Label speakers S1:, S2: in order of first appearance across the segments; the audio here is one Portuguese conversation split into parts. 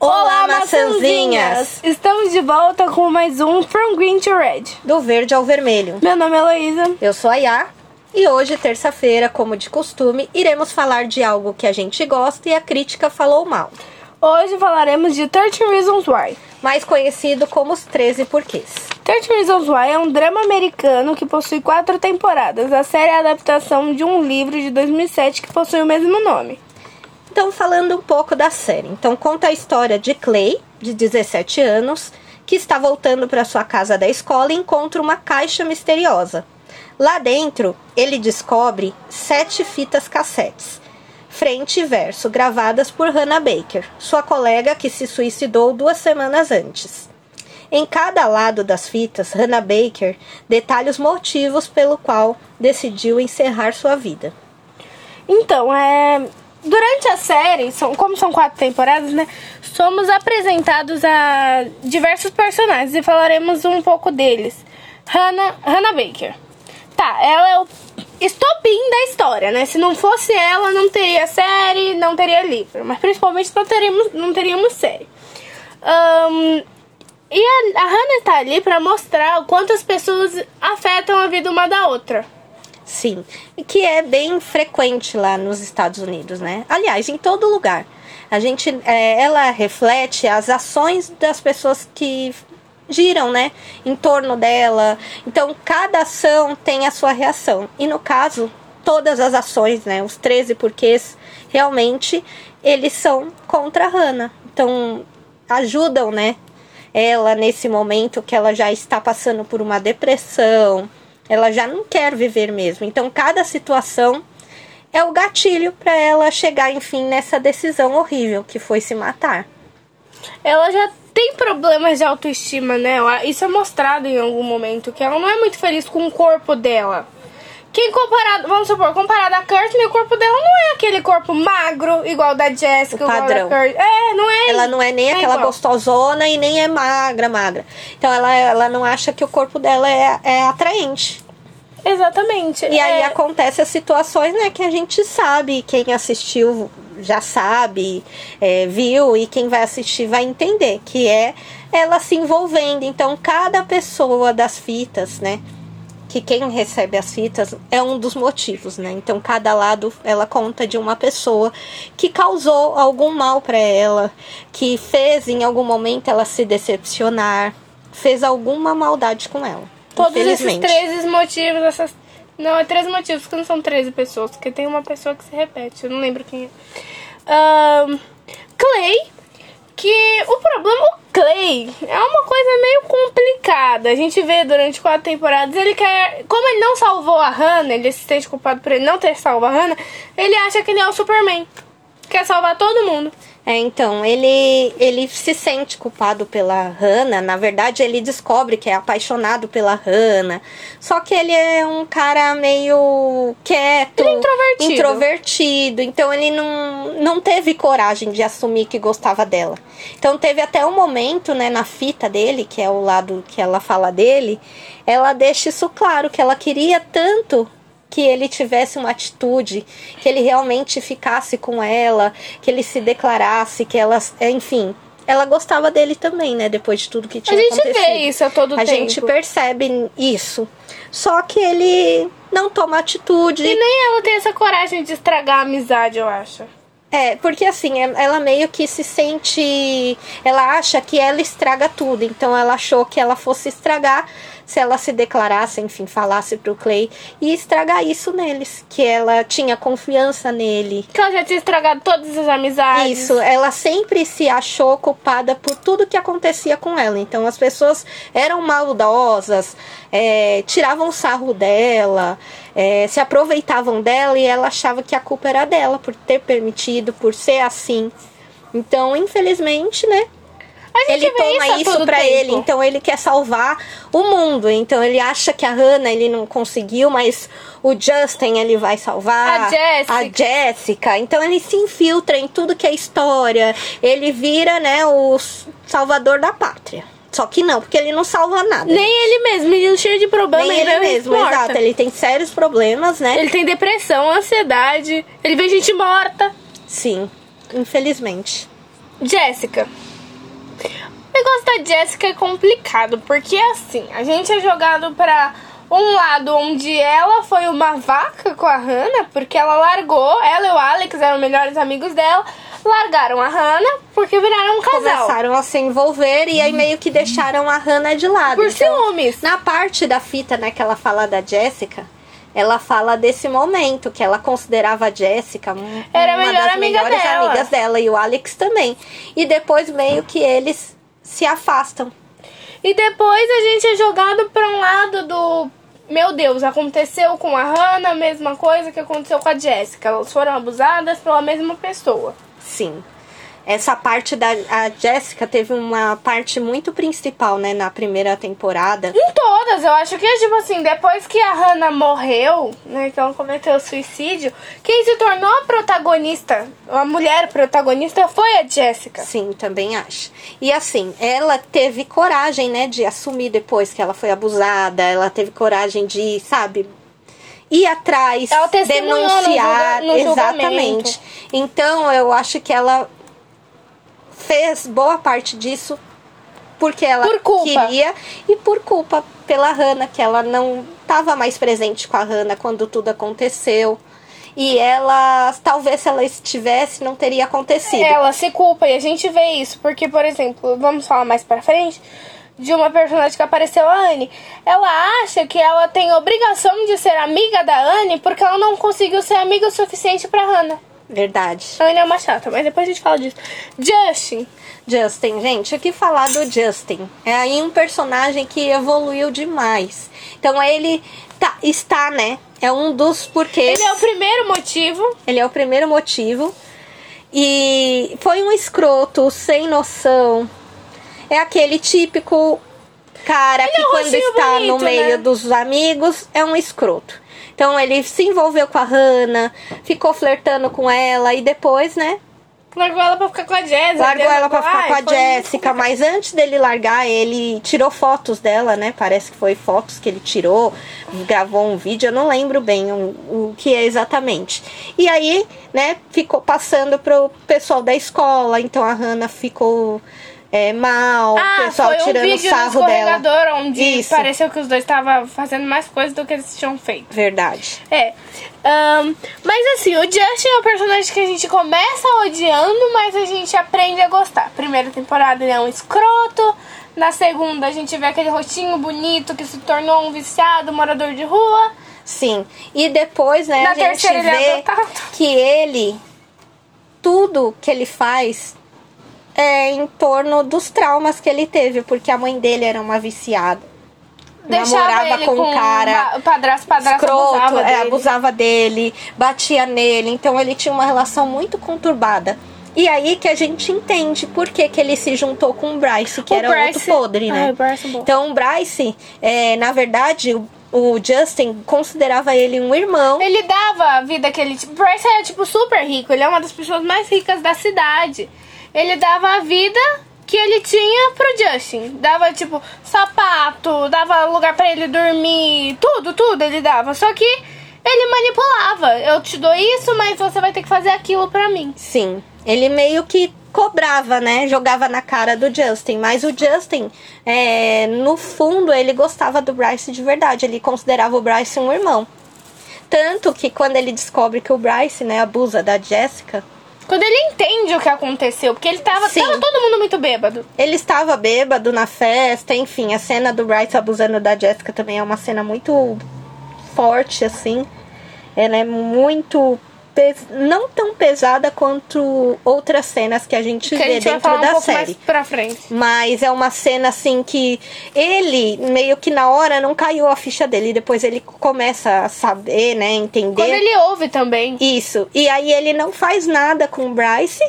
S1: Olá, maçãzinhas!
S2: Estamos de volta com mais um From Green to Red.
S1: Do verde ao vermelho.
S2: Meu nome é Heloísa.
S1: Eu sou a Yá. E hoje, terça-feira, como de costume, iremos falar de algo que a gente gosta e a crítica falou mal.
S2: Hoje falaremos de 13 Reasons Why.
S1: Mais conhecido como os 13 porquês.
S2: 13 Reasons Why é um drama americano que possui quatro temporadas. A série é a adaptação de um livro de 2007 que possui o mesmo nome.
S1: Então, falando um pouco da série. Então, conta a história de Clay, de 17 anos, que está voltando para sua casa da escola e encontra uma caixa misteriosa. Lá dentro, ele descobre sete fitas cassetes, frente e verso, gravadas por Hannah Baker, sua colega que se suicidou duas semanas antes. Em cada lado das fitas, Hannah Baker detalha os motivos pelo qual decidiu encerrar sua vida.
S2: Então, é, durante a série, são, como são quatro temporadas, né? Somos apresentados a diversos personagens e falaremos um pouco deles. Hannah, Hannah Baker. Tá, ela é o estopim da história, né? Se não fosse ela, não teria série, não teria livro. Mas principalmente não teríamos, não teríamos série. Um, e a, a Hannah está ali para mostrar o quanto as pessoas afetam a vida uma da outra.
S1: Sim, e que é bem frequente lá nos Estados Unidos, né? Aliás, em todo lugar. A gente, é, ela reflete as ações das pessoas que giram, né, em torno dela. Então, cada ação tem a sua reação. E no caso, todas as ações, né, os 13 porquês, realmente eles são contra a Hannah. Então, ajudam, né, ela nesse momento que ela já está passando por uma depressão, ela já não quer viver mesmo. Então, cada situação é o gatilho para ela chegar, enfim, nessa decisão horrível que foi se matar.
S2: Ela já tem problemas de autoestima, né? Isso é mostrado em algum momento, que ela não é muito feliz com o corpo dela. Quem comparado, vamos supor, comparado a Courtney, o corpo dela não é aquele corpo magro, igual da Jessica,
S1: o padrão.
S2: É, não é.
S1: Ela não é nem
S2: é
S1: aquela
S2: igual.
S1: gostosona e nem é magra, magra. Então ela, ela não acha que o corpo dela é, é atraente.
S2: Exatamente.
S1: E aí
S2: é...
S1: acontece as situações, né, que a gente sabe, quem assistiu já sabe, é, viu, e quem vai assistir vai entender, que é ela se envolvendo. Então, cada pessoa das fitas, né, que quem recebe as fitas é um dos motivos, né? Então, cada lado ela conta de uma pessoa que causou algum mal para ela, que fez em algum momento ela se decepcionar, fez alguma maldade com ela.
S2: Todos esses 13 motivos, essas. Não, é 13 motivos, porque não são 13 pessoas, porque tem uma pessoa que se repete, eu não lembro quem é. Um, Clay, que o problema, o Clay é uma coisa meio complicada. A gente vê durante quatro temporadas, ele quer. Como ele não salvou a Hannah, ele se sente culpado por ele não ter salvo a Hannah, ele acha que ele é o Superman. Quer salvar todo mundo.
S1: É, então, ele, ele se sente culpado pela Hannah. Na verdade, ele descobre que é apaixonado pela Hannah. Só que ele é um cara meio quieto,
S2: ele é introvertido.
S1: introvertido. Então, ele não, não teve coragem de assumir que gostava dela. Então, teve até um momento, né, na fita dele, que é o lado que ela fala dele, ela deixa isso claro, que ela queria tanto que ele tivesse uma atitude, que ele realmente ficasse com ela, que ele se declarasse, que ela, enfim, ela gostava dele também, né? Depois de tudo que tinha
S2: a gente
S1: acontecido.
S2: vê isso a todo
S1: a
S2: tempo.
S1: gente percebe isso. Só que ele não toma atitude.
S2: E nem ela tem essa coragem de estragar a amizade, eu acho.
S1: É, porque assim, ela meio que se sente. Ela acha que ela estraga tudo. Então ela achou que ela fosse estragar se ela se declarasse, enfim, falasse pro Clay e estragar isso neles. Que ela tinha confiança nele.
S2: Que ela já tinha estragado todas as amizades.
S1: Isso, ela sempre se achou culpada por tudo que acontecia com ela. Então as pessoas eram maldosas, é, tiravam sarro dela, é, se aproveitavam dela e ela achava que a culpa era dela por ter permitido, por ser assim. Então, infelizmente, né? Ele toma isso, isso para ele, então ele quer salvar o mundo. Então ele acha que a Hannah ele não conseguiu, mas o Justin ele vai salvar
S2: a Jessica.
S1: a Jessica. Então ele se infiltra em tudo que é história. Ele vira, né, o salvador da pátria. Só que não, porque ele não salva nada.
S2: Nem ele mesmo, ele é cheio de problemas.
S1: Nem ele, ele mesmo,
S2: morta.
S1: exato. Ele tem sérios problemas, né?
S2: Ele tem depressão, ansiedade, ele vê gente morta.
S1: Sim, infelizmente.
S2: Jéssica. O negócio da Jéssica é complicado, porque assim, a gente é jogado pra um lado onde ela foi uma vaca com a Hannah, porque ela largou, ela e o Alex eram melhores amigos dela, largaram a Hannah porque viraram um casal.
S1: Começaram a se envolver e aí meio que deixaram a Hannah de lado.
S2: Por
S1: Então,
S2: ciúmes.
S1: Na parte da fita, né, que ela fala da Jéssica, ela fala desse momento que ela considerava a Jéssica um- uma das
S2: amiga
S1: melhores
S2: dela.
S1: amigas dela e o Alex também. E depois meio que eles se afastam.
S2: E depois a gente é jogado pra um lado do. Meu Deus, aconteceu com a Hannah a mesma coisa que aconteceu com a Jéssica. Elas foram abusadas pela mesma pessoa.
S1: Sim. Essa parte da a Jéssica teve uma parte muito principal, né, na primeira temporada.
S2: Em todas, eu acho que, tipo assim, depois que a Hannah morreu, né, que ela cometeu suicídio, quem se tornou a protagonista, a mulher protagonista, foi a Jéssica.
S1: Sim, também acho. E assim, ela teve coragem, né, de assumir depois que ela foi abusada, ela teve coragem de, sabe, ir atrás,
S2: Ela testemunhou no
S1: denunciar,
S2: julga- no
S1: exatamente. Então, eu acho que ela fez boa parte disso porque ela
S2: Por
S1: queria e por culpa pela Hannah, que ela não estava mais presente com a Hannah quando tudo aconteceu. E ela, talvez se ela estivesse, não teria acontecido.
S2: Ela se culpa e a gente vê isso, porque, por exemplo, vamos falar mais pra frente de uma personagem que apareceu, a Anne. Ela acha que ela tem obrigação de ser amiga da Anne porque ela não conseguiu ser amiga o suficiente pra Hannah.
S1: Verdade.
S2: A Anne é uma chata, mas depois a gente fala disso. Justin.
S1: Justin, gente, o que falar do Justin? É aí um personagem que evoluiu demais. Então ele tá, está, né? É um dos porquês.
S2: Ele é o primeiro motivo.
S1: Ele é o primeiro motivo. E foi um escroto, sem noção. É aquele típico cara
S2: Ele
S1: que
S2: é um
S1: quando está no
S2: bonito,
S1: meio
S2: né?
S1: dos amigos é um escroto. Então ele se envolveu com a Hannah, ficou flertando com ela e depois, né?
S2: Largou ela pra ficar com a Jéssica.
S1: Largou ela pra ficar com a Jéssica, mas antes dele largar, ele tirou fotos dela, né? Parece que foi fotos que ele tirou, gravou um vídeo, eu não lembro bem o, o que é exatamente. E aí, né, ficou passando pro pessoal da escola, então a Hannah ficou é, mal, o
S2: Ah,
S1: pessoal
S2: foi um
S1: tirando
S2: vídeo
S1: sarro dela.
S2: escorregador onde
S1: Isso.
S2: pareceu que os dois estavam fazendo mais coisas do que eles tinham feito.
S1: Verdade.
S2: É. Ahn, mas assim, o Justin é um personagem que a gente começa odiando, mas a gente aprende a gostar. Primeira temporada ele é um escroto. Na segunda a gente vê aquele rostinho bonito que se tornou um viciado, morador de rua.
S1: Sim. E depois, né,
S2: Na
S1: a gente
S2: terceira ele é
S1: vê que ele, tudo que ele faz é em torno dos traumas que ele teve, porque a mãe dele era uma viciada.
S2: Deixava
S1: namorava com um cara
S2: uma- padrasto, padrasto
S1: escroto,
S2: abusava
S1: é,
S2: dele.
S1: abusava dele, batia nele, então ele tinha uma relação muito conturbada. E aí que a gente entende por que, que ele se juntou com o Bryce, que
S2: O
S1: era outro
S2: Bryce-
S1: podre, né?
S2: Ai, o Bryce é bom.
S1: então o Bryce, é, na verdade, o, o Justin considerava ele um irmão.
S2: Ele dava a vida que ele. Tipo, Bryce é, tipo, super rico. Ele é uma das pessoas mais ricas da cidade. Ele dava a vida que ele tinha pro Justin. Dava, tipo, sapato, dava lugar pra ele dormir. Tudo, tudo ele dava. Só que ele manipulava. Eu te dou isso, mas você vai ter que fazer aquilo pra mim.
S1: Sim, ele meio que cobrava, né? Jogava na cara do Justin. Mas o Justin, é, no fundo, ele gostava do Bryce de verdade. Ele considerava o Bryce um irmão. Tanto que quando ele descobre que o Bryce, né, abusa da Jessica,
S2: Quando ele entende o que aconteceu, porque ele tava,
S1: Sim.
S2: tava todo mundo muito bêbado.
S1: ele estava bêbado na festa, enfim, a cena do Bryce abusando da Jessica também é uma cena muito forte, assim. Ela é muito. Não tão pesada quanto outras cenas que a gente
S2: Que a
S1: vê
S2: gente vai
S1: dentro
S2: um
S1: da
S2: pouco
S1: série.
S2: pra frente.
S1: Mas é uma cena assim que ele meio que na hora não caiu a ficha dele. Depois ele começa a saber, né? Entender.
S2: Quando ele ouve também.
S1: Isso. E aí ele não faz nada com o Bryce.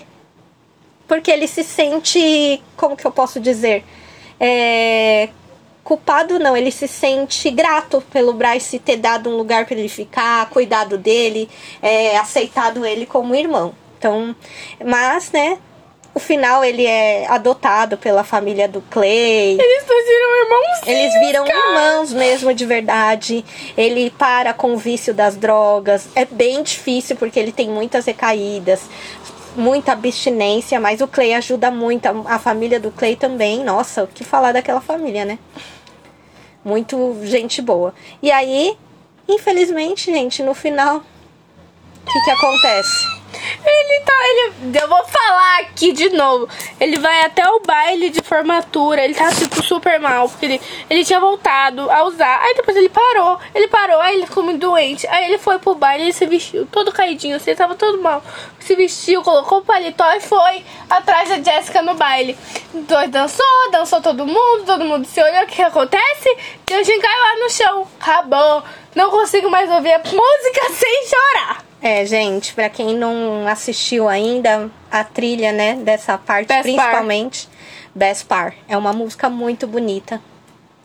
S1: Porque ele se sente. Como que eu posso dizer? É, culpado não, ele se sente grato pelo Bryce ter dado um lugar para ele ficar, cuidado dele, é, aceitado ele como irmão. Então, mas, né? O final ele é adotado pela família do Clay.
S2: Eles dois viram irmãos.
S1: Eles viram irmãos mesmo de verdade. Ele para com o vício das drogas. É bem difícil porque ele tem muitas recaídas. muita abstinência, mas o Clay ajuda muito, a, a família do Clay também. Nossa, o que falar daquela família, né? Muito gente boa. E aí, infelizmente, gente, no final, o que, que acontece?
S2: Ele tá. Ele, eu vou falar aqui de novo. Ele vai até o baile de formatura. Ele tá, tipo, super mal. Porque ele, ele tinha voltado a usar. Aí depois ele parou. Ele parou, aí ele ficou muito doente. Aí ele foi pro baile ele se vestiu todo caidinho. Assim, ele tava todo mal. Se vestiu, colocou o paletó e foi atrás da Jéssica no baile. Dois dançou, dançou todo mundo. Todo mundo se olhou. O que, que acontece? Justin caiu lá no chão. Acabou. Não consigo mais ouvir a música sem chorar.
S1: É, gente, pra quem não assistiu ainda a trilha, né, dessa parte,
S2: Best
S1: principalmente, Best Par. É uma música muito bonita.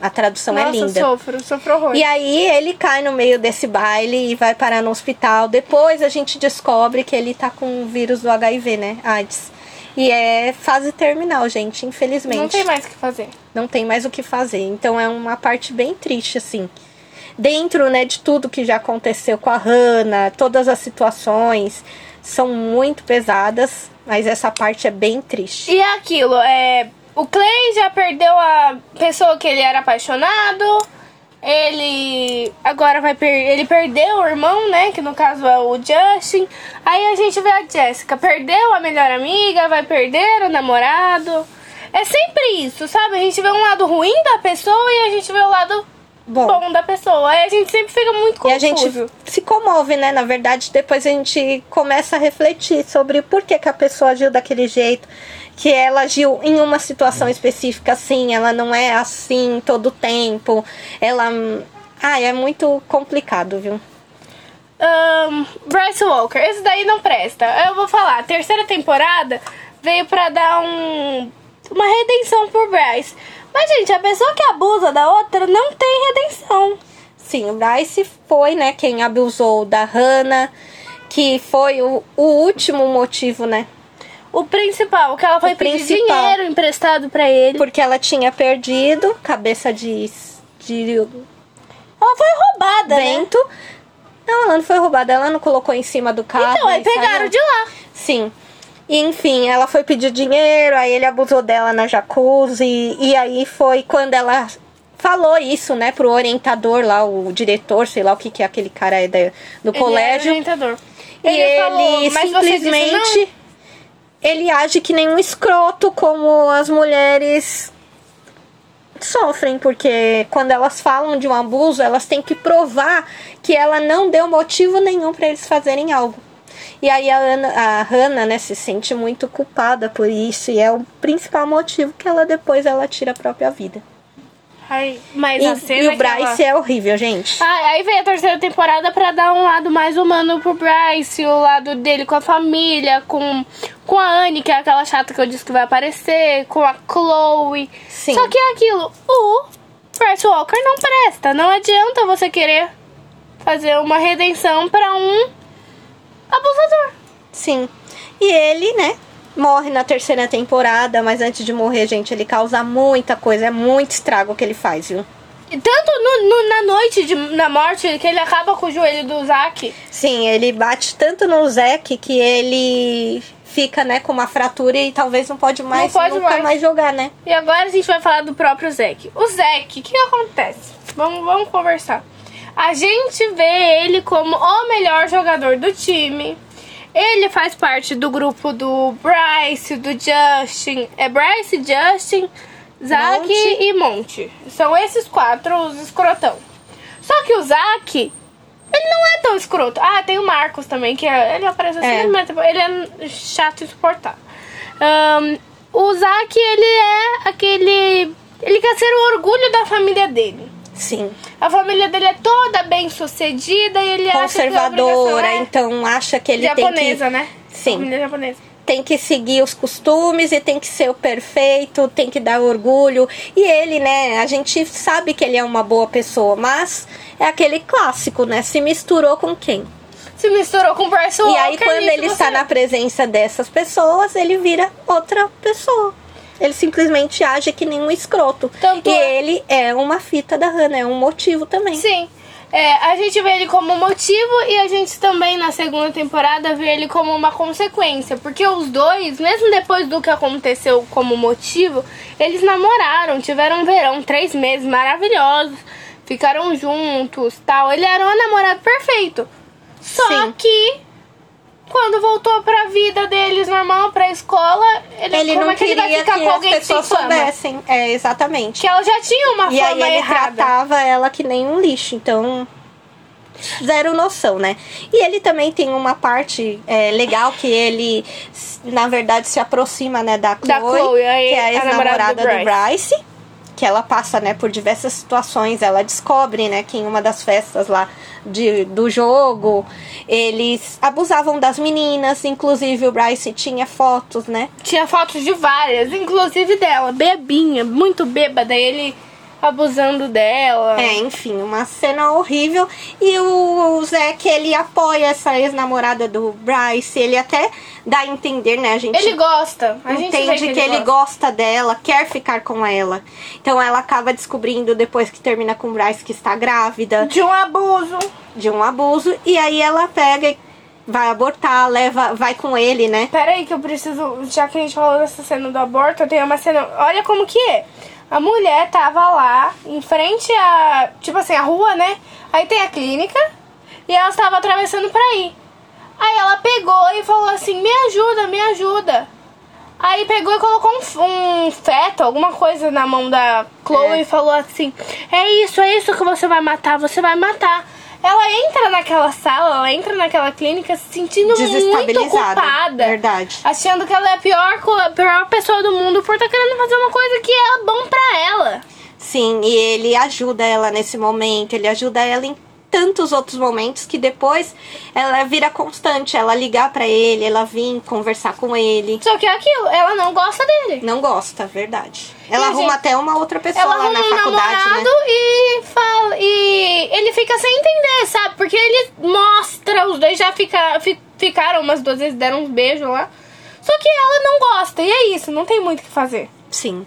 S1: A tradução é
S2: Nossa,
S1: linda.
S2: sofro, sofro horror.
S1: E aí ele cai no meio desse baile e vai parar no hospital. Depois a gente descobre que ele tá com o vírus do HIV, né? AIDS. E é fase terminal, gente, infelizmente.
S2: Não tem mais o que fazer.
S1: Não tem mais o que fazer. Então é uma parte bem triste, assim. Dentro, né, de tudo que já aconteceu com a Hannah, todas as situações são muito pesadas, mas essa parte é bem triste.
S2: E é aquilo, é. O Clay já perdeu a pessoa que ele era apaixonado. Ele agora vai per ele perdeu o irmão, né, que no caso é o Justin. Aí a gente vê a Jessica, perdeu a melhor amiga, vai perder o namorado. É sempre isso, sabe? A gente vê um lado ruim da pessoa e a gente vê o lado
S1: Bom.
S2: bom, da pessoa. Aí a gente sempre fica muito
S1: E
S2: confuso.
S1: a gente se comove, né? Na verdade, depois a gente começa a refletir sobre por que, que a pessoa agiu daquele jeito. Que ela agiu em uma situação específica assim, ela não é assim todo tempo. Ela. Ah, é muito complicado, viu?
S2: Ahn, Bryce Walker, esse daí não presta. Eu vou falar, a terceira temporada veio pra dar um uma redenção pro Bryce. Mas, gente, a pessoa que abusa da outra não tem redenção.
S1: Sim, o Bryce foi, né, quem abusou da Hannah, que foi o, o último motivo, né?
S2: O principal, que ela foi
S1: O
S2: pedir
S1: principal.
S2: dinheiro emprestado pra ele.
S1: Porque ela tinha perdido cabeça de, de
S2: Ela foi roubada, né?
S1: vento. Não, ela não foi roubada, ela não colocou em cima do carro.
S2: Então, aí pegaram
S1: saiu.
S2: de lá.
S1: Sim. E, enfim, ela foi pedir dinheiro, aí ele abusou dela na jacuzzi. E aí foi quando ela falou isso, né, pro orientador lá, o diretor, sei lá o que que é aquele cara da- do
S2: Ele
S1: colégio.
S2: era orientador.
S1: E ele,
S2: falou, "Mas você disse
S1: simplesmente
S2: não?"
S1: ele age que nem um escroto como as mulheres sofrem, porque quando elas falam de um abuso, elas têm que provar que ela não deu motivo nenhum para eles fazerem algo. E aí a, Ana, a Hannah, né, se sente muito culpada por isso e é o principal motivo que ela depois ela tira a própria vida.
S2: Ai, mas
S1: E,
S2: a cena
S1: e o
S2: ela-
S1: Bryce é horrível, gente.
S2: Ah, aí vem a terceira temporada pra dar um lado mais humano pro Bryce, o lado dele com a família, com, com a Anne, que é aquela chata que eu disse que vai aparecer, com a Chloe.
S1: Sim.
S2: Só que é aquilo, o Bryce Walker não presta. Não adianta você querer fazer uma redenção pra um abusador.
S1: Sim. E ele, né, morre na terceira temporada, mas antes de morrer, gente, ele causa muita coisa, é muito estrago que ele faz, viu?
S2: E tanto no- no- na noite de, na morte que ele acaba com o joelho do Zack.
S1: Sim, ele bate tanto no Zack que ele fica, né, com uma fratura e talvez não pode mais,
S2: pode
S1: nunca
S2: mais.
S1: mais. jogar, né?
S2: E agora a gente vai falar do próprio Zack. O Zack, o que acontece? Vamos, vamos conversar. A gente vê ele como o melhor jogador do time. Ele faz parte do grupo do Bryce, do Justin. É Bryce, Justin, Zack
S1: Monte.
S2: e Monte. São esses quatro os escrotão. Só que o Zack, ele não é tão escroto. Ah, tem o Marcos também, que é- ele aparece assim,
S1: É.
S2: mas ele é chato e insuportável. Ahn, o Zack, ele é aquele. Ele quer ser o orgulho da família dele.
S1: Sim.
S2: A família dele é toda bem sucedida e ele acha que a
S1: Conservadora,
S2: obrigação é
S1: então acha que ele
S2: japonesa,
S1: tem
S2: né?
S1: Sim.
S2: Família japonesa.
S1: que tem que seguir os costumes e tem que ser o perfeito, tem que dar orgulho. E ele, né, a gente sabe que ele é uma boa pessoa, mas é aquele clássico, né? Se misturou com quem?
S2: Se misturou com o Bryce.
S1: E aí, quando
S2: nisso
S1: ele está na presença dessas pessoas, ele vira outra pessoa. Ele simplesmente age que nem um escroto.
S2: Tanto
S1: e
S2: é-
S1: ele é uma fita da Hannah, é um motivo também.
S2: Sim. É, a gente vê ele como motivo e a gente também na segunda temporada vê ele como uma consequência. Porque os dois, mesmo depois do que aconteceu como motivo, eles namoraram, tiveram um verão, três meses maravilhosos, ficaram juntos tal. Ele era um namorado perfeito. Só
S1: Sim.
S2: que quando voltou pra vida deles normal, pra escola, ele,
S1: Ele não
S2: é que ele
S1: queria
S2: ficar
S1: que
S2: com
S1: as
S2: alguém que
S1: pessoas
S2: fama?
S1: soubessem. É, exatamente.
S2: Que ela já tinha uma
S1: E aí
S2: fama
S1: ele
S2: errada.
S1: tratava ela que nem um lixo, então zero noção, né? E ele também tem uma parte é, legal que ele, na verdade, se aproxima, né, da Chloe,
S2: Da Chloe, aí
S1: que é a
S2: a namorada
S1: ex-namorada
S2: do
S1: do,
S2: Bryce.
S1: Que ela passa, né, por diversas situações, ela descobre, né, que em uma das festas lá de, do jogo, eles abusavam das meninas, inclusive o Bryce tinha fotos, né?
S2: Tinha fotos de várias, inclusive dela, bebinha, muito bêbada, ele abusando dela.
S1: É, enfim, uma cena horrível. E o, o Zack, ele apoia essa ex-namorada do Bryce. Ele até dá a entender, né? A gente
S2: Ele gosta. A gente
S1: entende que, ele, gosta dela, quer ficar com ela. Então ela acaba descobrindo depois que termina com o Bryce que está grávida
S2: De um abuso.
S1: de um abuso. E aí ela pega e vai abortar, leva, vai com ele, né?
S2: Pera aí que eu preciso, já que a gente falou dessa cena do aborto, tem uma cena, olha como que é. A mulher tava lá, em frente a, tipo assim, a rua, né? Aí tem a clínica, e ela estava atravessando pra ir. Aí ela pegou e falou assim, me ajuda, me ajuda. Aí pegou e colocou um, um feto, alguma coisa na mão da Chloe
S1: É.
S2: e falou assim: É isso, é isso que você vai matar, você vai matar. Ela entra naquela sala, ela entra naquela clínica se sentindo muito culpada.
S1: Verdade.
S2: Achando que ela é a pior, a pior pessoa do mundo por estar querendo fazer uma coisa que é bom pra ela.
S1: Sim, e ele ajuda ela nesse momento, ele ajuda ela em tantos outros momentos que depois ela vira constante, ela ligar pra ele, ela vir conversar com ele.
S2: Só que é aquilo, ela não gosta dele.
S1: Não gosta, verdade. Ela
S2: E,
S1: arruma
S2: gente,
S1: até uma outra pessoa
S2: Ela
S1: lá
S2: arruma
S1: na
S2: um
S1: faculdade,
S2: namorado
S1: né?
S2: e fala. E ele fica sem entender, sabe? Porque ele mostra, os dois já fica, fi- ficaram umas duas vezes, deram uns beijos lá. Só que ela não gosta, e é isso, não tem muito o que fazer.
S1: Sim.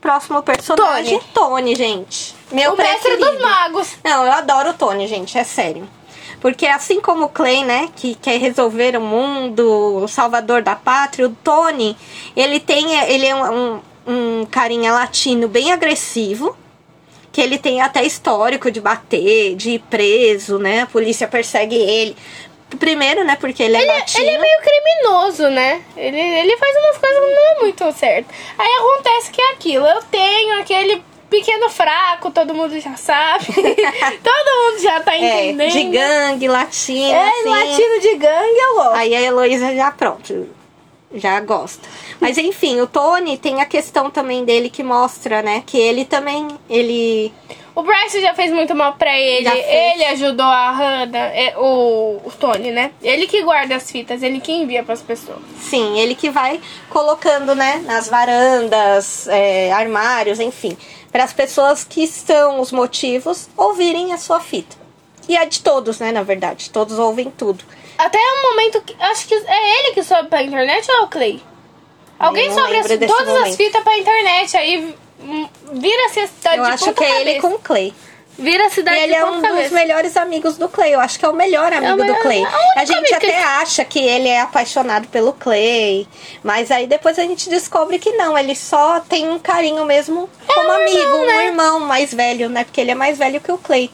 S1: Próximo personagem, Tony, gente. Meu
S2: o mestre dos magos.
S1: Não, eu adoro o Tony, gente, é sério. Porque assim como o Clay, né, que quer resolver o mundo, o salvador da pátria, o Tony, ele tem, ele é um, um, um carinha latino bem agressivo, que ele tem até histórico de bater, de ir preso, né, a polícia persegue ele. Primeiro, né, porque ele é
S2: Ele,
S1: latino.
S2: ele é meio criminoso, né? Ele, ele faz umas coisas não é muito certo. Aí acontece que é aquilo. Eu tenho aquele pequeno fraco, todo mundo já sabe. todo mundo já tá
S1: é,
S2: entendendo.
S1: de gangue, latino,
S2: É,
S1: assim.
S2: latino de gangue, é louco.
S1: Aí a Heloísa já pronto, já gosta. Mas enfim, o Tony tem a questão também dele que mostra, né? Que ele também, ele...
S2: O Bryce já fez muito mal pra ele. Ele ajudou a Hannah, é, o, o Tony, né? Ele que guarda as fitas, ele que envia pras pessoas.
S1: Sim, ele que vai colocando, né? Nas varandas, é, armários, enfim. Para as pessoas que são os motivos ouvirem a sua fita. E a de todos, né? Na verdade, todos ouvem tudo.
S2: Até o momento que. Acho que é ele que sobe pra internet ou é o Clay? Alguém sobe as, todas as
S1: momento.
S2: fitas pra internet, aí hum, vira-se a cidade
S1: Eu
S2: de
S1: acho que é ele com o Clay.
S2: Vira a cidade
S1: Ele
S2: de
S1: é um dos
S2: cabeça.
S1: melhores amigos do Clay. Eu acho que é o melhor amigo
S2: melhor-
S1: do Clay.
S2: é o
S1: A gente até
S2: ele-
S1: acha que ele é apaixonado pelo Clay. Mas aí depois a gente descobre que não. Ele só tem um carinho mesmo como
S2: um
S1: amigo.
S2: irmão,
S1: um
S2: né?
S1: irmão mais velho, né? Porque ele é mais velho que o Clay.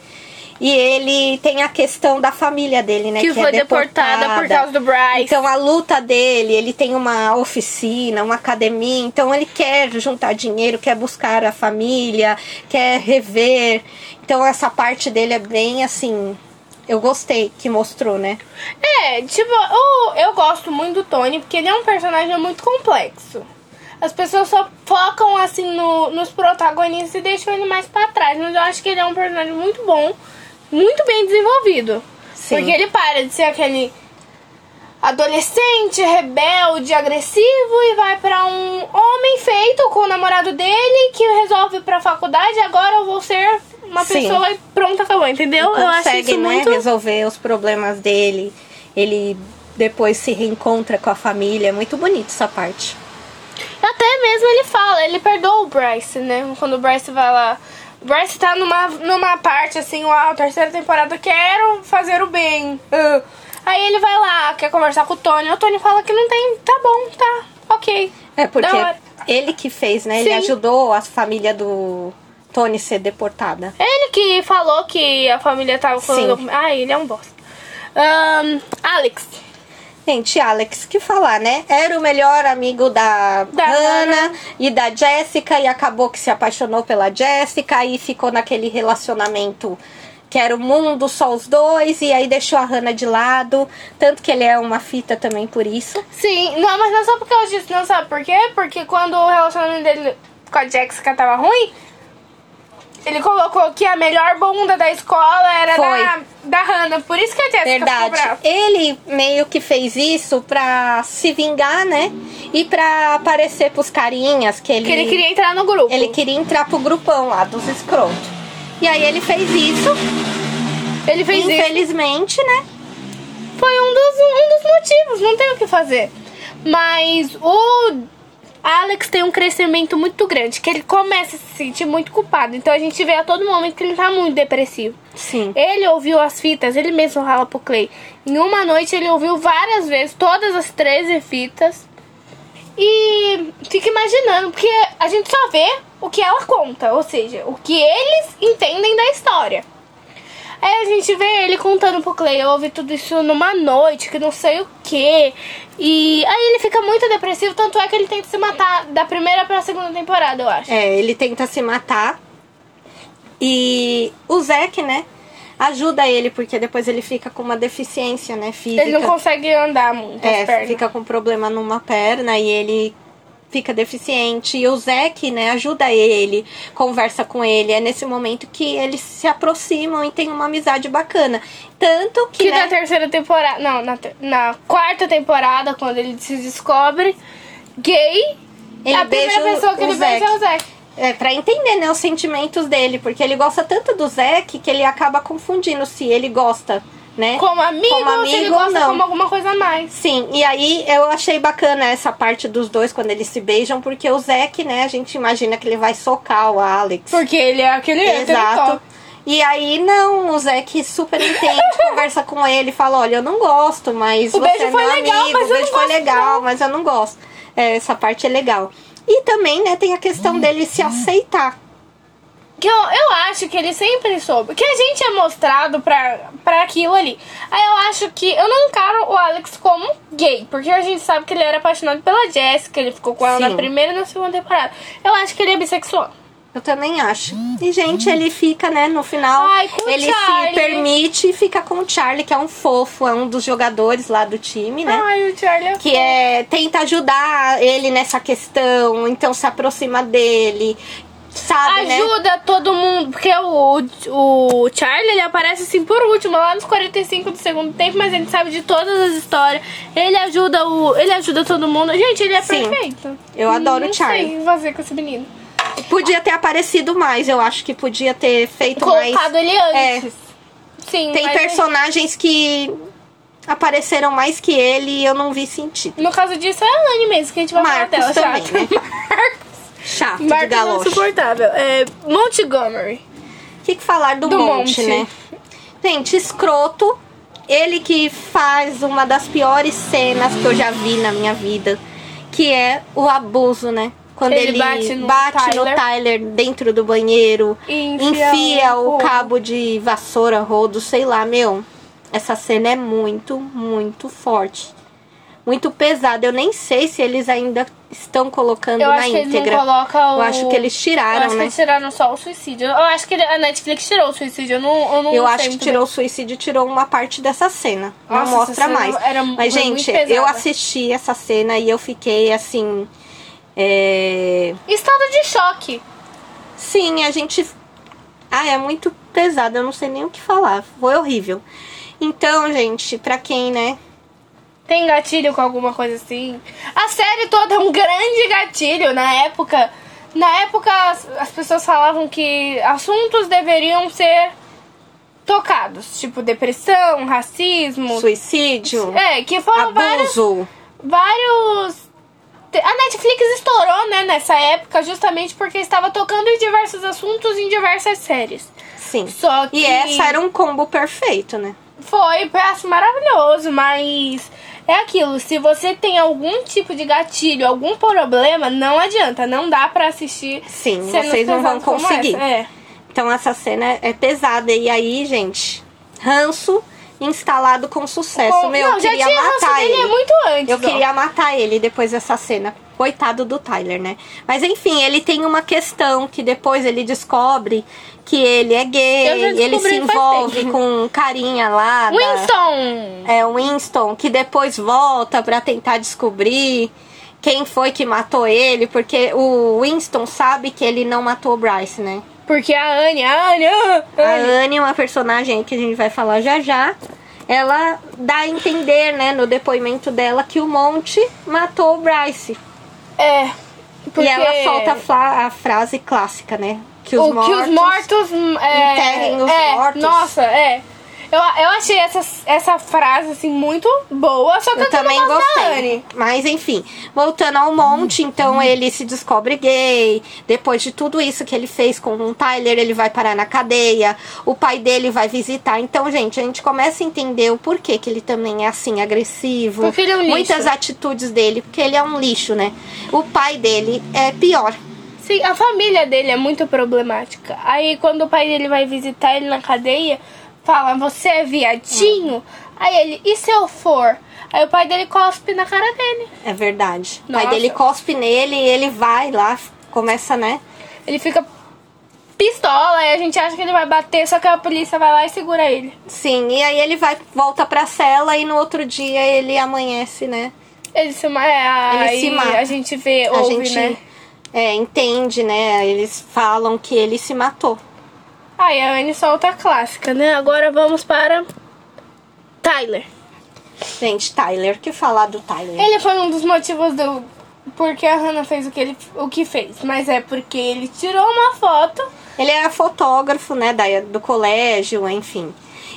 S1: E ele tem a questão da família dele, né?
S2: Que
S1: é
S2: foi deportada por causa do Bryce.
S1: Então a luta dele, ele tem uma oficina, uma academia, então ele quer juntar dinheiro, quer buscar a família, quer rever. Então essa parte dele é bem assim. Eu gostei que mostrou, né?
S2: É, tipo, o- eu gosto muito do Tony porque ele é um personagem muito complexo. As pessoas só focam assim no- nos protagonistas e deixam ele mais pra trás. Mas eu acho que ele é um personagem muito bom, muito bem desenvolvido.
S1: Sim.
S2: Porque ele para de ser aquele adolescente, rebelde, agressivo e vai pra um homem feito com o namorado dele que resolve ir pra faculdade. Agora eu vou ser uma
S1: Sim.
S2: pessoa e pronto, acabou, entendeu? eu acho isso
S1: né,
S2: muito.
S1: resolver os problemas dele. Ele depois se reencontra com a família. É muito bonito essa parte.
S2: Até mesmo ele fala, ele perdoa o Bryce, né? Quando o Bryce vai lá Bryce tá numa, numa parte assim, uau, terceira temporada, quero fazer o bem. Uh. Aí ele vai lá, quer conversar com o Tony. O Tony fala que não tem. Tá bom, tá, ok.
S1: É porque ele que fez, né? Ele
S2: Sim.
S1: ajudou a família do Tony ser deportada.
S2: Ele que falou que a família tava falando.
S1: Sim.
S2: Ah, ele é um bosta. Ahn, Alex.
S1: Gente, Alex, que falar, né? Era o melhor amigo da,
S2: Da
S1: Hannah
S2: Hannah.
S1: e da Jessica e acabou que se apaixonou pela Jessica e ficou naquele relacionamento que era o mundo só os dois e aí deixou a Hannah de lado, tanto que ele é uma fita também por isso.
S2: Sim, não, mas não só porque eu disse, não sabe por quê? Porque quando o relacionamento dele com a Jessica tava ruim, ele colocou que a melhor bunda da escola era
S1: Foi.
S2: da, da Hannah. Por isso que a Jessica ficou
S1: Verdade.
S2: brava.
S1: Ele meio que fez isso pra se vingar, né? E pra aparecer pros carinhas que ele
S2: Que ele queria entrar no grupo.
S1: ele queria entrar pro grupão lá dos escrotos. E aí ele fez isso.
S2: Ele fez isso.
S1: Infelizmente, né?
S2: Foi um dos, um dos motivos, não tem o que fazer. Mas o Alex tem um crescimento muito grande, que ele começa a se sentir muito culpado. Então a gente vê a todo momento que ele tá muito depressivo.
S1: Sim.
S2: Ele ouviu as fitas, ele mesmo rala pro Clay. Em uma noite ele ouviu várias vezes, todas as 13 fitas. E fica imaginando, porque a gente só vê o que ela conta, ou seja, o que eles entendem da história. Aí a gente vê ele contando pro Clay, eu ouvi tudo isso numa noite, que não sei o que. E aí ele fica muito depressivo, tanto é que ele tenta se matar da primeira pra segunda temporada, eu acho.
S1: É, ele tenta se matar. E o Zack, né? Ajuda ele, porque depois ele fica com uma deficiência, né? Física.
S2: Ele não consegue andar muito
S1: É, fica com problema numa perna e ele fica deficiente. E o Zack, né, ajuda ele, conversa com ele. É nesse momento que eles se aproximam e tem uma amizade bacana. Tanto que,
S2: Que
S1: né,
S2: na terceira temporada. Não, na, ter- na quarta temporada, quando ele se descobre gay,
S1: Ele
S2: a primeira pessoa que ele beija é o
S1: Zack.
S2: Zack.
S1: É, pra entender, né, os sentimentos dele. Porque ele gosta tanto do Zack que ele acaba confundindo se ele gosta, né?
S2: Como amigo,
S1: Como
S2: ele
S1: amigo ou
S2: gosta
S1: não.
S2: como alguma coisa a mais.
S1: Sim, e aí eu achei bacana essa parte dos dois quando eles se beijam, porque o Zack, né, a gente imagina que ele vai socar o Alex.
S2: Porque ele é aquele
S1: Exato.
S2: Exato.
S1: E aí, não, o Zack super entende, conversa com ele, fala, olha, eu não gosto, mas
S2: O
S1: você
S2: beijo
S1: é
S2: foi
S1: meu
S2: legal,
S1: amigo,
S2: mas
S1: o beijo foi legal,
S2: não."
S1: mas eu não gosto. É, essa parte é legal. E também, né, tem a questão dele se aceitar.
S2: Que eu, eu acho que ele sempre soube. Que a gente é mostrado pra, pra aquilo ali. Aí eu acho que. Eu não encaro o Alex como gay. Porque a gente sabe que ele era apaixonado pela Jessica. Ele ficou com ela
S1: Sim.
S2: na primeira e na segunda temporada. Eu acho que ele é bissexual.
S1: Eu também acho. E, gente, ele fica, né, no final,
S2: Ai, com o
S1: ele se permite e fica com o Charlie, que é um fofo, é um dos jogadores lá do time, né?
S2: Ai, o Charlie é
S1: que é tenta ajudar ele nessa questão, então se aproxima dele, sabe, né?
S2: Ajuda todo mundo, porque o, o Charlie ele aparece assim por último, lá nos 45 do segundo tempo, mas ele sabe de todas as histórias. Ele ajuda o. Ele ajuda todo mundo. Gente, ele é
S1: Sim.
S2: perfeito.
S1: Eu adoro
S2: Não
S1: o Charlie.
S2: sei fazer com esse menino.
S1: Podia ter aparecido mais, eu acho que podia ter feito mais.
S2: Colocado ele antes. Sim,
S1: Tem personagens que apareceram mais que ele e eu não vi sentido.
S2: No caso disso, é a Anne mesmo, que a gente vai
S1: Marcos
S2: falar dela.
S1: também, né? Chato de
S2: Marcos é
S1: galoche.
S2: insuportável. É Montgomery.
S1: O que, que falar do,
S2: Do
S1: monte,
S2: Monte.
S1: né? Gente, escroto. Ele que faz uma das piores cenas que eu já vi na minha vida, que é o abuso, né? Quando
S2: Ele
S1: ele,
S2: bate
S1: bate,
S2: no
S1: no,
S2: Tyler.
S1: Tyler. dentro do banheiro,
S2: E enfia
S1: enfia
S2: o
S1: o cabo de vassoura, rodo, sei lá, meu. Essa cena é muito, muito forte. Muito pesada. Eu nem sei se eles ainda estão colocando
S2: Eu
S1: na
S2: acho que eles
S1: íntegra.
S2: não colocam o...
S1: Eu acho que eles
S2: Eu
S1: tiraram,
S2: acho que
S1: né?
S2: eles tiraram só o suicídio. Eu acho que a Netflix tirou o suicídio. Eu não, eu não
S1: Eu acho que tirou o suicídio, tirou uma parte dessa cena.
S2: Nossa,
S1: não mostra mais.
S2: era-
S1: Mas, gente, eu assisti essa cena e eu fiquei assim. é,
S2: bem. Estado de choque.
S1: Sim, a gente. Ah, é muito pesado, eu não sei nem o que falar. Foi horrível. Então, gente, pra quem, né?
S2: Tem gatilho com alguma coisa assim. A série toda é um grande gatilho na época. Na época as, as pessoas falavam que assuntos deveriam ser tocados, tipo depressão, racismo.
S1: Suicídio,
S2: É, que foram vários,
S1: abuso.
S2: vários te- A Netflix estourou, né, nessa época, justamente porque estava tocando em diversos assuntos em diversas séries.
S1: Sim.
S2: Só que
S1: E essa era um combo perfeito, né?
S2: foi peço maravilhoso, mas é aquilo, se você tem algum tipo de gatilho, algum problema, não adianta, não dá pra assistir.
S1: Sim, vocês não vão conseguir.
S2: É.
S1: Então essa cena é pesada. E aí, gente, ranço instalado com sucesso.
S2: Com-
S1: Meu,
S2: não,
S1: eu queria matar
S2: dele
S1: ele.
S2: muito antes.
S1: Eu
S2: ó.
S1: queria matar ele depois dessa cena. Coitado do Tyler, né? Mas enfim, ele tem uma questão que depois ele descobre que ele é gay, ele se envolve com um carinha lá. da-
S2: Winston!
S1: é o Winston, que depois volta pra tentar descobrir quem foi que matou ele, porque o Winston sabe que ele não matou o Bryce, né?
S2: Porque a Anne, a Anne, ah,
S1: A
S2: Anne.
S1: Anne, uma personagem que a gente vai falar já já, ela dá a entender, né, no depoimento dela, que o Monte matou o Bryce.
S2: É. Porque
S1: E ela solta a, a frase clássica, né? Que os
S2: o
S1: mortos.
S2: que os mortos hum, é,
S1: enterrem os
S2: é,
S1: mortos.
S2: Nossa, é. Eu, eu achei essa, essa frase assim muito boa, só que eu,
S1: Eu também gostei. Mas enfim, voltando ao monte, então ele se descobre gay. Depois de tudo isso que ele fez com o Tyler, ele vai parar na cadeia. O pai dele vai visitar. Então, gente, a gente começa a entender o porquê que ele também é assim, agressivo.
S2: Porque ele é um lixo.
S1: Muitas atitudes dele, porque ele é um lixo, né? O pai dele é pior.
S2: Sim, a família dele é muito problemática. Aí quando o pai dele vai visitar ele na cadeia, fala, você é viadinho? Aí ele, e se eu for? Aí o pai dele cospe na cara dele.
S1: É verdade. O
S2: Nossa.
S1: pai dele cospe nele e ele vai lá, começa, né?
S2: Ele fica pistola e a gente acha que ele vai bater, só que a polícia vai lá e segura ele.
S1: Sim, e aí ele vai, volta pra cela e no outro dia ele amanhece, né?
S2: Ele se, ma- é, aí
S1: se mata.
S2: A gente vê,
S1: a
S2: ouve,
S1: gente
S2: né?
S1: é, entende, né? Eles falam que ele se matou.
S2: Aí a Anne solta a clássica, né? Agora vamos para Tyler.
S1: Gente, Tyler, o que falar do Tyler?
S2: Ele foi um dos motivos do porque a Hannah fez o que ele o que fez, mas é porque ele tirou uma foto.
S1: Ele era fotógrafo, né, da, do colégio, enfim.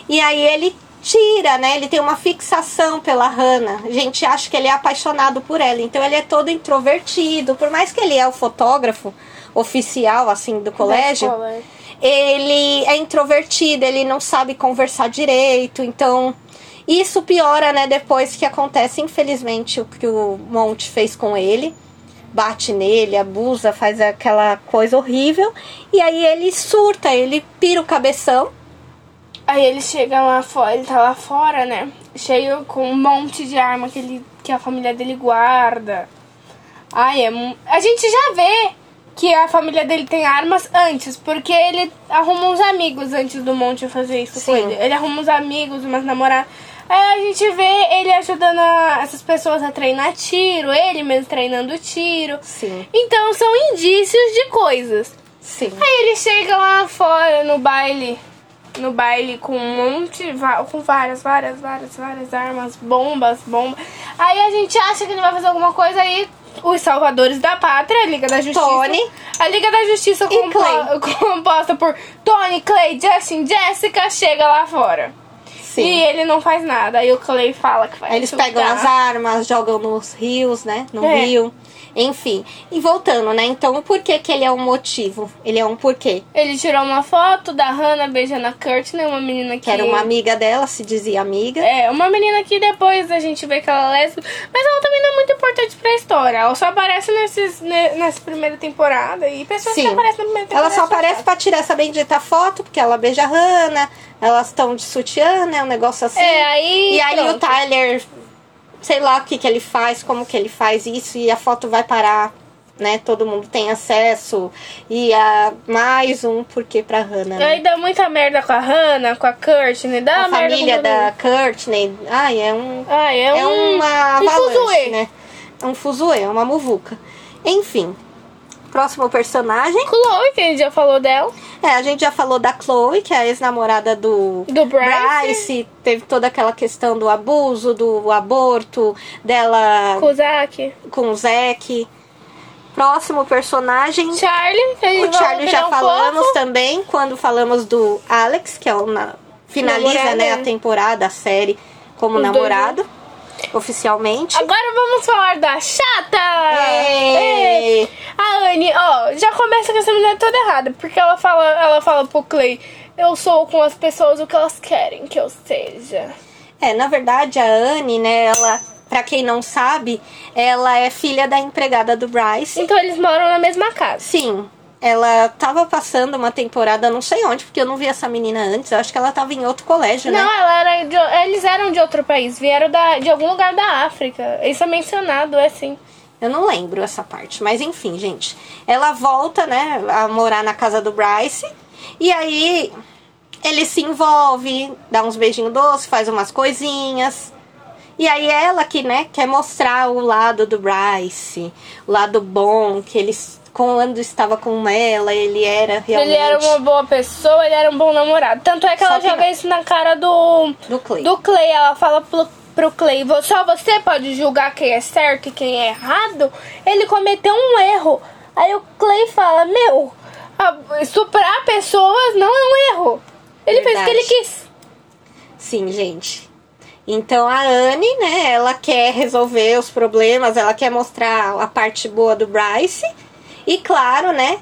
S1: E aí ele tira, né? Ele tem uma fixação pela Hannah. A gente acha que ele é apaixonado por ela. Então ele é todo introvertido. Por mais que ele é o fotógrafo oficial, assim, do colégio. Ele é introvertido, ele não sabe conversar direito, então isso piora, né, depois que acontece, infelizmente, o que o Monte fez com ele. Bate nele, abusa, faz aquela coisa horrível. E aí ele surta, ele pira o cabeção.
S2: Aí ele chega lá fora, ele tá lá fora, né? Cheio com um monte de arma que, ele, que a família dele guarda. Ai, é. A gente já vê que a família dele tem armas antes, porque ele arruma uns amigos antes do Monte fazer isso com
S1: Sim.
S2: ele. Ele arruma uns amigos, umas namoradas. Aí a gente vê ele ajudando a- essas pessoas a treinar tiro, ele mesmo treinando tiro.
S1: Sim.
S2: Então são indícios de coisas.
S1: Sim.
S2: Aí ele chega lá fora no baile, no baile com um monte, com várias, várias, várias, várias armas, bombas, bombas. Aí a gente acha que ele vai fazer alguma coisa aí. Os Salvadores da Pátria, a Liga da Justiça.
S1: Tony.
S2: A Liga da Justiça compo- composta por Tony, Clay, Justin, Jessica, chega lá fora.
S1: Sim.
S2: E ele não faz nada. Aí o Clay fala que vai
S1: eles pegam as armas, jogam nos rios, né? No
S2: É.
S1: rio. Enfim. E voltando, né? Então, por que que ele é um motivo? Ele é um porquê.
S2: Ele tirou uma foto da Hannah beijando a Courtney, uma menina que...
S1: Que era uma amiga dela, se dizia amiga.
S2: É, uma menina que depois a gente vê que ela é lésbica, mas ela também não é muito importante pra história. Ela só aparece nesses, ne- nessa primeira temporada. E pessoas que
S1: Sim.
S2: aparecem na primeira temporada.
S1: Ela só aparece pra tirar essa bendita foto, porque ela beija a Hannah, elas estão de sutiã, né? Um negócio assim.
S2: É, aí.
S1: e aí o
S2: pronto.
S1: Tyler, sei lá o que, que ele faz, como que ele faz isso, e a foto vai parar, né? Todo mundo tem acesso. E a, mais um porquê pra Hannah.
S2: E
S1: Né?
S2: aí dá muita merda com a Hannah, com a Courtney, dá
S1: A
S2: merda
S1: família da. Courtney. Ai, é um.
S2: Ai, é,
S1: É
S2: um,
S1: uma
S2: um
S1: avalanche,
S2: fuzuê.
S1: né? É um fuzuê, é uma muvuca. Enfim, próximo personagem.
S2: Chloe, que a gente já falou dela.
S1: É, a gente já falou da Chloe, que é a ex-namorada do,
S2: Do Bryce.
S1: Teve toda aquela questão do abuso, do aborto, dela com o Zack. Próximo personagem.
S2: Charlie, que a gente
S1: O Charlie já
S2: é um
S1: falamos também, quando falamos do Alex, que é o na- finaliza né,
S2: é.
S1: a temporada, a série, como
S2: Os dois,
S1: namorado. Oficialmente.
S2: Agora vamos falar da chata!
S1: Ei!
S2: Ei! A Anne, ó, já começa com essa mulher toda errada, porque ela fala, ela fala pro Clay, eu sou com as pessoas o que elas querem que eu seja.
S1: É, na verdade, a Anne, né, ela, pra quem não sabe, ela é filha da empregada do Bryce.
S2: Então eles moram na mesma casa.
S1: Sim, ela tava passando uma temporada, não sei onde, porque eu não vi essa menina antes. Eu acho que ela tava em outro colégio,
S2: Não,
S1: né?
S2: ela era de, eles eram de outro país, vieram da, de algum lugar da África. Isso é mencionado, é assim.
S1: Eu não lembro essa parte, mas enfim, gente. Ela volta, né, a morar na casa do Bryce. E aí ele se envolve, dá uns beijinhos doces, faz umas coisinhas. E aí ela que, né, quer mostrar o lado do Bryce, o lado bom, que ele quando estava com ela, ele era realmente
S2: Ele era uma boa pessoa, ele era um bom namorado. Tanto é que ela
S1: que
S2: joga
S1: não.
S2: isso na cara do,
S1: do Clay.
S2: do Clay. Ela fala pro, pro Clay, "Vo- só você pode julgar quem é certo e quem é errado. Ele cometeu um erro. Aí o Clay fala, meu, estuprar pessoas não é um erro. Ele fez o que ele
S1: Verdade.
S2: quis.
S1: Sim, gente. Então a Anne, né, ela quer resolver os problemas, ela quer mostrar a parte boa do Bryce. E claro, né,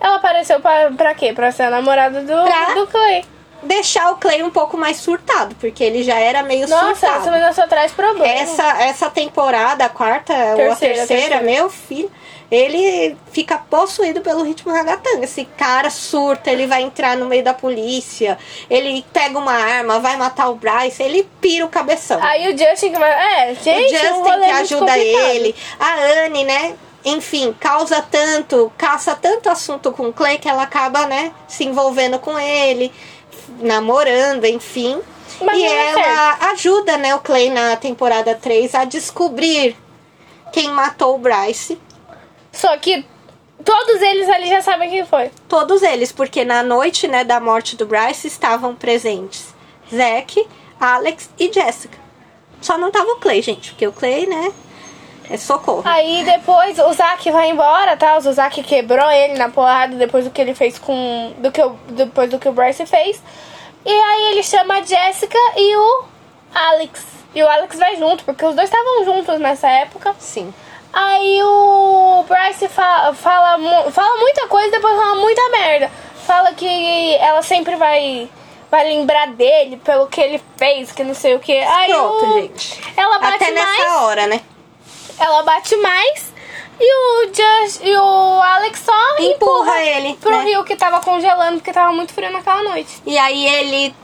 S2: Ela apareceu pra, pra quê? Pra ser a namorada do,
S1: Pra-
S2: do Clay.
S1: deixar o Clay um pouco mais surtado, porque ele já era meio
S2: Nossa,
S1: surtado.
S2: essa menina só traz problema.
S1: Essa, essa temporada, a quarta ou a
S2: Terceira,
S1: terceira,
S2: terceira.
S1: meu filho, ele fica possuído pelo ritmo ragatanga. Esse cara surta, ele vai entrar no meio da polícia, ele pega uma arma, vai matar o Bryce, ele pira o cabeção.
S2: Aí o Justin que vai. É,
S1: o
S2: gente, um
S1: Justin
S2: rolê
S1: que ajuda ele, a Anne, né? Enfim, causa tanto, caça tanto assunto com o Clay que ela acaba, né, se envolvendo com ele, namorando, enfim.
S2: Mas
S1: e
S2: é
S1: ela ajuda, né, o Clay na temporada 3 a descobrir quem matou o Bryce.
S2: Só que todos eles ali já sabem quem foi.
S1: Todos eles, porque na noite, né, da morte do Bryce estavam presentes Zack, Alex e Jessica. Só não tava o Clay, gente, porque o Clay, né, é socorro.
S2: Aí depois o Zack vai embora, tá? O Zack quebrou ele na porrada depois do que ele fez com. Do que o, depois do que o Bryce fez. E aí ele chama a Jessica e o Alex. E o Alex vai junto, porque os dois estavam juntos nessa época.
S1: Sim.
S2: Aí o Bryce fala, fala, fala muita coisa, depois fala muita merda. Fala que ela sempre vai, vai lembrar dele pelo que ele fez, que não sei o que. Aí
S1: Pronto,
S2: o,
S1: gente.
S2: ela bate
S1: Até nessa
S2: mais,
S1: hora, né?
S2: Ela bate mais. E o, Just, e o Alex só
S1: Empurra
S2: empurra,
S1: ele,
S2: pro
S1: né?
S2: rio que tava congelando, porque tava muito frio naquela noite.
S1: E aí ele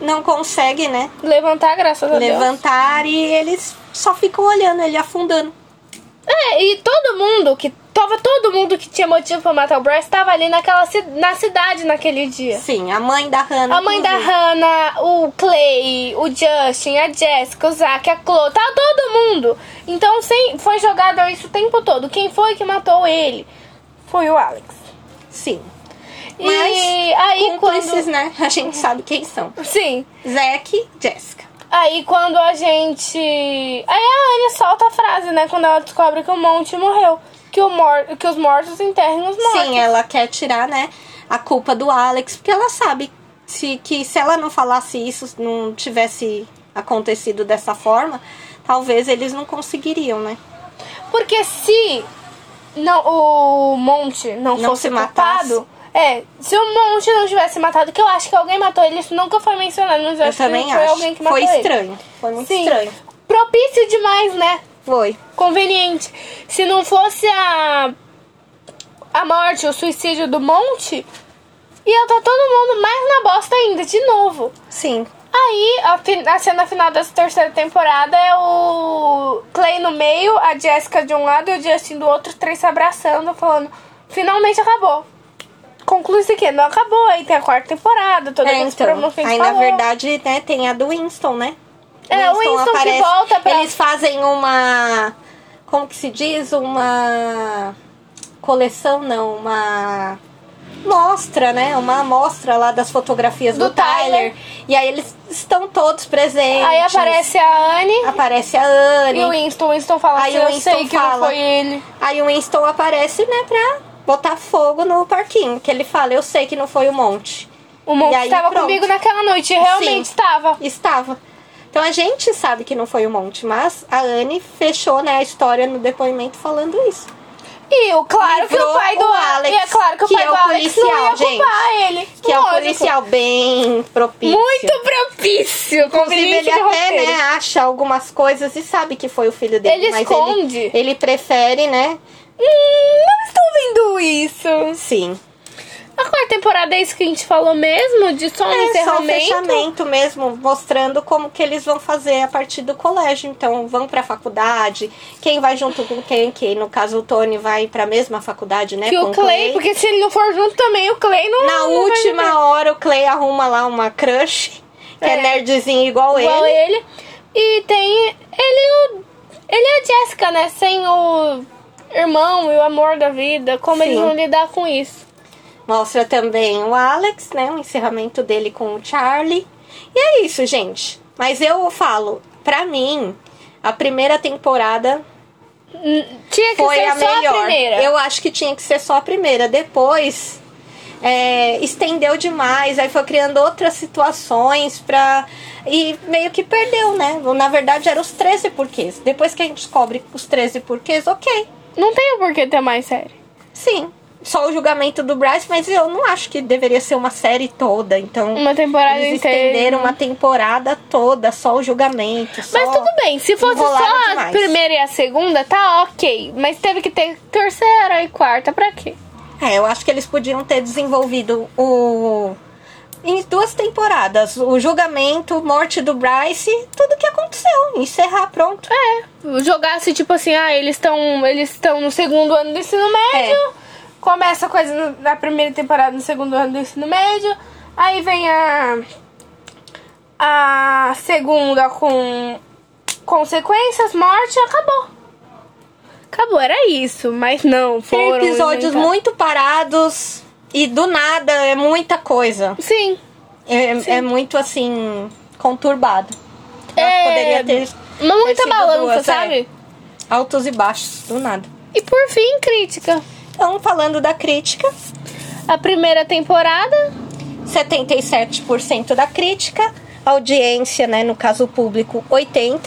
S1: não consegue, né,
S2: Levantar, graças a Deus.
S1: levantar e eles só ficam olhando ele afundando.
S2: É, e todo mundo que. Tava todo mundo que tinha motivo pra matar o Bryce tava ali naquela, na cidade naquele dia.
S1: Sim, a mãe da Hannah.
S2: A mãe da
S1: inclusive.
S2: Hannah, o Clay, o Justin, a Jessica, o Zack, a Chloe, tá todo mundo. Então sem, foi jogado isso o tempo todo. Quem foi que matou ele? Foi o Alex.
S1: Sim.
S2: E
S1: Mas
S2: aí
S1: cúmplices,
S2: quando.
S1: né? A gente sabe quem são.
S2: Sim.
S1: Zack Jessica.
S2: Aí quando a gente. Aí a Anne solta a frase, né? Quando ela descobre que o Monte morreu. Que, mor... que os mortos enterrem os mortos.
S1: Sim, ela quer tirar, né, a culpa do Alex, porque ela sabe se, que se ela não falasse isso, não tivesse acontecido dessa forma, talvez eles não conseguiriam, né?
S2: Porque se não, o Monte não,
S1: Não
S2: fosse culpado. É, se o Monte não tivesse matado, que eu acho que alguém matou ele, isso nunca foi mencionado, mas eu,
S1: Eu
S2: acho que
S1: também
S2: foi
S1: acho.
S2: alguém que matou
S1: Foi
S2: ele.
S1: estranho. Foi muito
S2: Sim.
S1: estranho.
S2: Propício demais, né?
S1: Foi.
S2: Conveniente. Se não fosse a a morte, o suicídio do Monte, ia estar todo mundo mais na bosta ainda, de novo.
S1: Sim.
S2: Aí, a, a cena final dessa terceira temporada é o Clay no meio, a Jessica de um lado e o Justin do outro, três se abraçando, falando: finalmente acabou. Conclui-se que não acabou, aí tem a quarta temporada, toda
S1: É, então. Aí,
S2: gente
S1: na
S2: falou.
S1: verdade, né, tem a do Winston, né?
S2: É, o Winston que volta pra-
S1: Eles fazem uma... Como que se diz? Uma... Coleção, não. Uma... Mostra, né? Uma amostra lá das fotografias do,
S2: Do Tyler.
S1: Tyler. E aí eles estão todos presentes.
S2: Aí aparece a Anne
S1: Aparece a Anne.
S2: e o Winston. O Winston fala
S1: Aí
S2: assim:
S1: o
S2: Eu sei
S1: Winston
S2: que não
S1: fala-
S2: foi ele.
S1: Aí o Winston aparece, né, pra botar fogo no parquinho. Que ele fala, eu sei que não foi o monte.
S2: O Monte estava comigo naquela noite, realmente
S1: Sim.
S2: estava.
S1: Estava. Então a gente sabe que não foi o Monte, mas a Anne fechou né, a história no depoimento falando isso.
S2: E o claro que o pai do
S1: o
S2: Alex, é claro que o pai
S1: é
S2: do Alex não ia
S1: policial,
S2: culpar ele.
S1: Que é um
S2: Lógico.
S1: policial bem propício.
S2: Muito propício,
S1: Inclusive, ele até né, acha algumas coisas e sabe que foi o filho dele.
S2: Ele
S1: mas
S2: esconde.
S1: Ele, ele prefere, né?
S2: Hum, não estou vendo isso.
S1: Sim.
S2: A quarta temporada é isso que a gente falou mesmo, de só um
S1: É só o
S2: encerramento.
S1: fechamento mesmo, mostrando como que eles vão fazer a partir do colégio. Então, vão pra faculdade, quem vai junto com quem, que no caso o Tony vai pra mesma faculdade, né?
S2: Que
S1: com
S2: o Clay, porque se ele não for junto também, o Clay não
S1: Na
S2: não vai
S1: última
S2: junto.
S1: hora, o Clay arruma lá uma crush, que é,
S2: É.
S1: nerdzinho igual,
S2: igual
S1: ele.
S2: ele. E tem ele o. Ele e a Jessica, né? Sem o irmão e o amor da vida. Como eles
S1: Sim.
S2: vão lidar com isso.
S1: Mostra também o Alex, né? O encerramento dele com o Charlie. E é isso, gente. Mas eu falo, pra mim, a primeira temporada
S2: Hum, Tinha que
S1: foi
S2: ser
S1: a
S2: só
S1: melhor.
S2: a primeira.
S1: Eu acho que tinha que ser só a primeira. Depois é, estendeu demais, aí foi criando outras situações pra. E meio que perdeu, né? Na verdade, eram os 13 porquês. Depois que a gente descobre os 13 porquês, ok.
S2: Não tem o porquê ter mais série.
S1: Sim. Só o julgamento do Bryce, mas eu não acho que deveria ser uma série toda. Então,
S2: Uma temporada
S1: eles
S2: inteira.
S1: estenderam uma temporada toda, só o julgamento.
S2: Mas tudo bem, se fosse só
S1: enrolaram
S2: a
S1: demais.
S2: primeira e a segunda, tá ok. Mas teve que ter terceira e quarta, pra quê?
S1: É, eu acho que eles podiam ter desenvolvido o. Em duas temporadas, o julgamento, morte do Bryce, tudo que aconteceu. Encerrar, pronto.
S2: É, jogasse tipo assim, ah, eles estão eles estão no segundo ano do ensino médio.
S1: É.
S2: Começa a coisa na primeira temporada no segundo ano do ensino médio. Aí vem a a segunda com consequências, morte, acabou. Acabou, era isso, mas não,
S1: Tem
S2: foram
S1: episódios
S2: inventados.
S1: muito parados e do nada é muita coisa.
S2: Sim.
S1: É, é muito assim, conturbado.
S2: É,
S1: poderia ter
S2: muita
S1: sido
S2: balança,
S1: duas, é.
S2: sabe?
S1: altos e baixos, do nada.
S2: E por fim, crítica.
S1: Então, falando da crítica,
S2: A primeira temporada,
S1: 77% da crítica, audiência, né, no caso o público, 80%.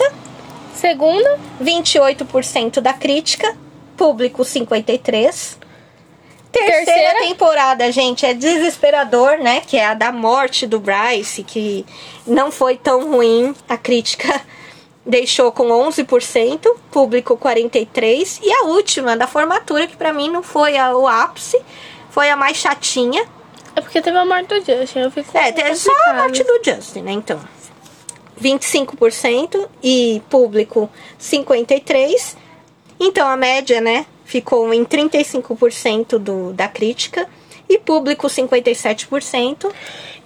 S2: segunda,
S1: 28% da crítica, público 53. Terceira,
S2: Terceira.
S1: temporada, gente, é desesperador, né? Que é a da morte do Bryce, que não foi tão ruim. A crítica deixou com 11%, público 43%. E a última, da formatura, que pra mim não foi a- o ápice, foi a mais chatinha.
S2: é porque teve a morte do Justin, eu fico
S1: É, tem só a morte do Justin, né? Então. 25% e público 53%. Então a média, né, ficou em 35% do, da crítica e público 57%.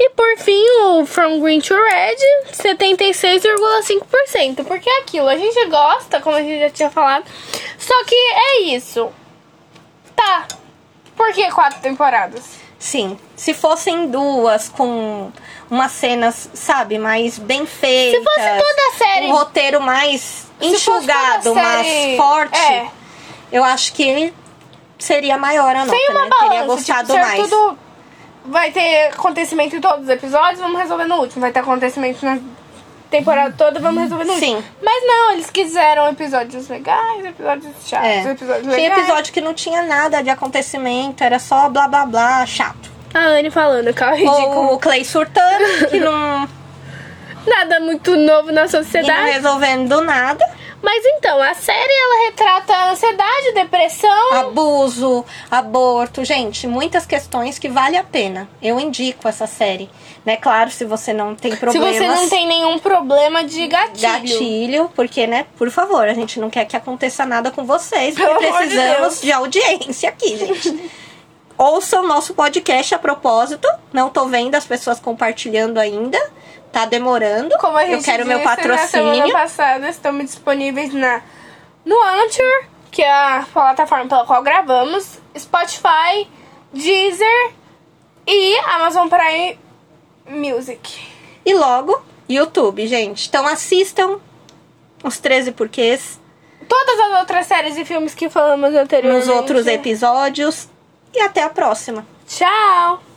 S2: E por fim, o From Green to Red, 76,5%. Porque é aquilo, a gente gosta, como a gente já tinha falado. Só que é isso. Tá. Por que quatro temporadas?
S1: Sim, se fossem duas com umas cenas, sabe, mais bem feitas.
S2: Se fosse toda a série-
S1: Um roteiro mais enxugado,
S2: série-
S1: mais forte.
S2: É.
S1: Eu acho que seria maior a nota,
S2: Tem uma
S1: né? Teria
S2: balança,
S1: gostado
S2: tipo,
S1: mais.
S2: tudo... Vai ter acontecimento em todos os episódios, vamos resolver no último. Vai ter acontecimento na temporada toda, vamos resolver no
S1: Sim.
S2: último. Mas não, eles quiseram episódios legais, episódios chatos,
S1: É.
S2: episódios
S1: Tinha
S2: legais.
S1: episódio que não tinha nada de acontecimento, era só blá blá blá, chato.
S2: A Anne falando, cara, ridículo.
S1: Ou o Clay surtando, que não,
S2: Nada muito novo na
S1: e não
S2: sociedade.
S1: resolvendo do nada.
S2: Mas então, a série ela retrata ansiedade, depressão.
S1: Abuso, aborto, gente, muitas questões que vale a pena. Eu indico essa série. Né? Claro, se você não tem
S2: Se
S1: problemas.
S2: você não tem nenhum problema de gatilho.
S1: gatilho, porque, né, por favor, a gente não quer que aconteça nada com vocês,
S2: Pelo
S1: porque
S2: de
S1: precisamos
S2: Deus.
S1: de, audiência aqui, gente. Ouçam nosso podcast a propósito. Não tô vendo as pessoas compartilhando ainda. Tá demorando.
S2: Como a gente
S1: Eu quero meu
S2: disse Na semana
S1: patrocínio.
S2: passada, estamos disponíveis na, no Anchor, que é a plataforma pela qual gravamos, Spotify, Deezer e Amazon Prime Music.
S1: E logo, YouTube, gente. Então assistam os 13 porquês
S2: Todas as outras séries e filmes que falamos anteriormente.
S1: nos outros episódios. E até a próxima.
S2: Tchau!